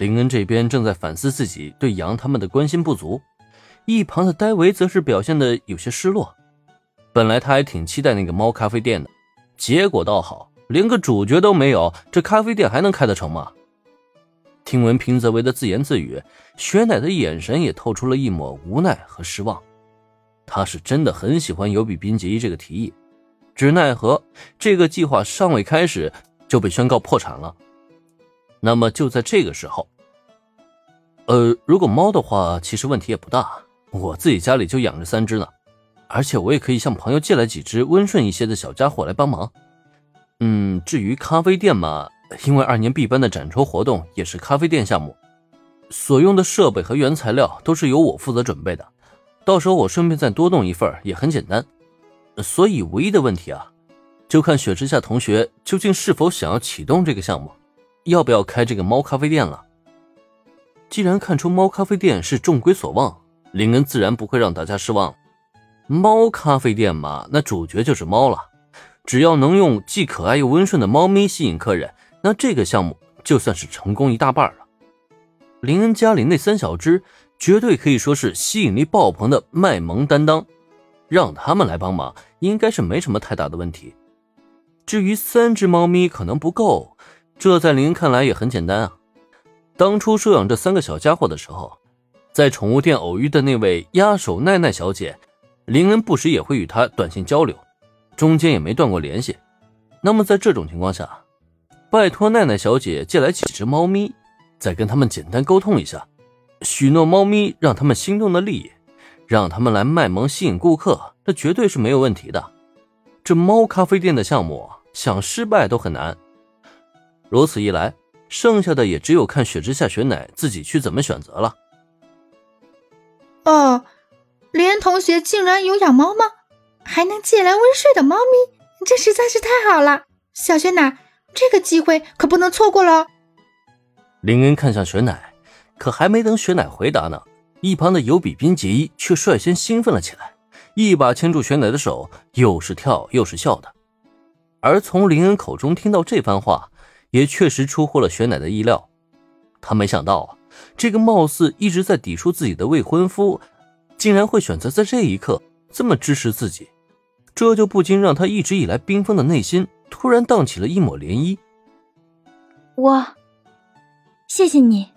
林恩这边正在反思自己对杨他们的关心不足，一旁的戴维则是表现的有些失落。本来他还挺期待那个猫咖啡店的，结果倒好，连个主角都没有，这咖啡店还能开得成吗？听闻平泽唯的自言自语，雪乃的眼神也透出了一抹无奈和失望。他是真的很喜欢尤比宾杰伊这个提议，只奈何这个计划尚未开始就被宣告破产了。那么就在这个时候，呃，如果猫的话，其实问题也不大。我自己家里就养着三只呢，而且我也可以向朋友借来几只温顺一些的小家伙来帮忙。嗯，至于咖啡店嘛，因为二年 B 班的展筹活动也是咖啡店项目，所用的设备和原材料都是由我负责准备的，到时候我顺便再多弄一份也很简单。所以唯一的问题啊，就看雪之下同学究竟是否想要启动这个项目。要不要开这个猫咖啡店了？既然看出猫咖啡店是众归所望，林恩自然不会让大家失望。猫咖啡店嘛，那主角就是猫了。只要能用既可爱又温顺的猫咪吸引客人，那这个项目就算是成功一大半了。林恩家里那三小只绝对可以说是吸引力爆棚的卖萌担当，让他们来帮忙，应该是没什么太大的问题。至于三只猫咪可能不够。这在林恩看来也很简单啊。当初收养这三个小家伙的时候，在宠物店偶遇的那位压手奈奈小姐，林恩不时也会与她短信交流，中间也没断过联系。那么在这种情况下，拜托奈奈小姐借来几只猫咪，再跟他们简单沟通一下，许诺猫咪让他们心动的利益，让他们来卖萌吸引顾客，这绝对是没有问题的。这猫咖啡店的项目想失败都很难。如此一来，剩下的也只有看雪之下雪乃自己去怎么选择了。哦，林恩同学竟然有养猫吗？还能借来温睡的猫咪，这实在是太好了！小雪乃，这个机会可不能错过了。林恩看向雪乃，可还没等雪乃回答呢，一旁的尤比宾杰伊却率先兴奋了起来，一把牵住雪乃的手，又是跳又是笑的。而从林恩口中听到这番话。也确实出乎了雪乃的意料，他没想到啊这个貌似一直在抵触自己的未婚夫，竟然会选择在这一刻这么支持自己，这就不禁让他一直以来冰封的内心突然荡起了一抹涟漪。我，谢谢你，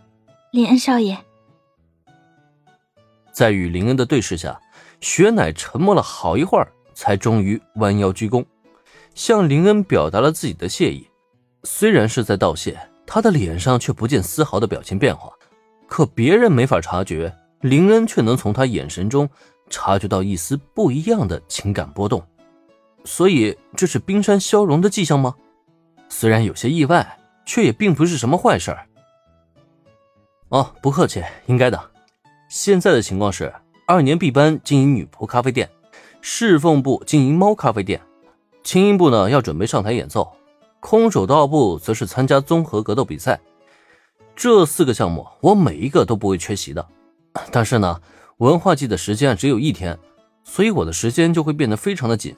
林恩少爷。在与林恩的对视下，雪乃沉默了好一会儿，才终于弯腰鞠躬，向林恩表达了自己的谢意。虽然是在道谢，他的脸上却不见丝毫的表情变化，可别人没法察觉，林恩却能从他眼神中察觉到一丝不一样的情感波动。所以这是冰山消融的迹象吗？虽然有些意外，却也并不是什么坏事。哦，不客气，应该的。现在的情况是，二年 B 班经营女仆咖啡店，侍奉部经营猫咖啡店，轻音部呢要准备上台演奏。空手道部则是参加综合格斗比赛，这四个项目我每一个都不会缺席的。但是呢，文化季的时间只有一天，所以我的时间就会变得非常的紧。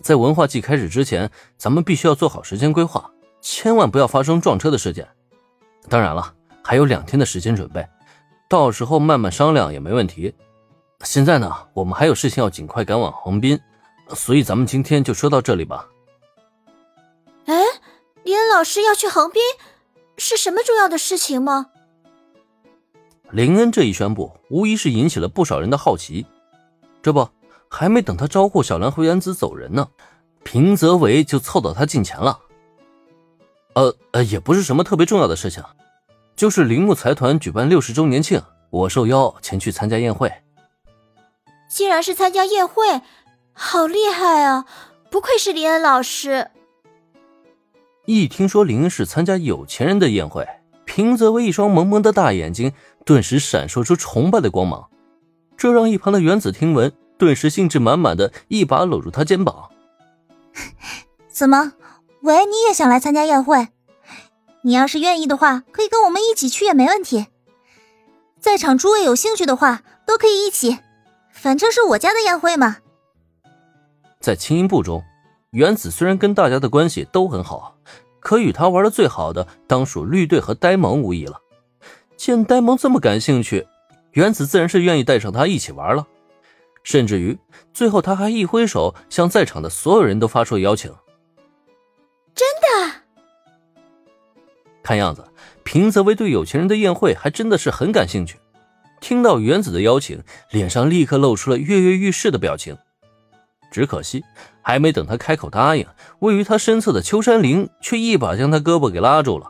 在文化季开始之前，咱们必须要做好时间规划，千万不要发生撞车的事件。当然了，还有两天的时间准备，到时候慢慢商量也没问题。现在呢，我们还有事情要尽快赶往横滨，所以咱们今天就说到这里吧。哎林恩老师要去横滨，是什么重要的事情吗？林恩这一宣布，无疑是引起了不少人的好奇。这不，还没等他招呼小兰和原子走人呢，平泽唯就凑到他近前了。呃呃，也不是什么特别重要的事情，就是铃木财团举办六十周年庆，我受邀前去参加宴会。竟然是参加宴会，好厉害啊！不愧是林恩老师。一听说林恩是参加有钱人的宴会，平泽唯一双萌萌的大眼睛顿时闪烁出崇拜的光芒，这让一旁的原子听闻，顿时兴致满满的一把搂住他肩膀。怎么，喂，你也想来参加宴会？你要是愿意的话，可以跟我们一起去也没问题。在场诸位有兴趣的话，都可以一起，反正是我家的宴会嘛。在轻音部中。原子虽然跟大家的关系都很好，可与他玩的最好的当属绿队和呆萌无疑了。见呆萌这么感兴趣，原子自然是愿意带上他一起玩了。甚至于最后，他还一挥手，向在场的所有人都发出了邀请。真的？看样子，平泽唯对有钱人的宴会还真的是很感兴趣。听到原子的邀请，脸上立刻露出了跃跃欲试的表情。只可惜，还没等他开口答应，位于他身侧的秋山灵却一把将他胳膊给拉住了。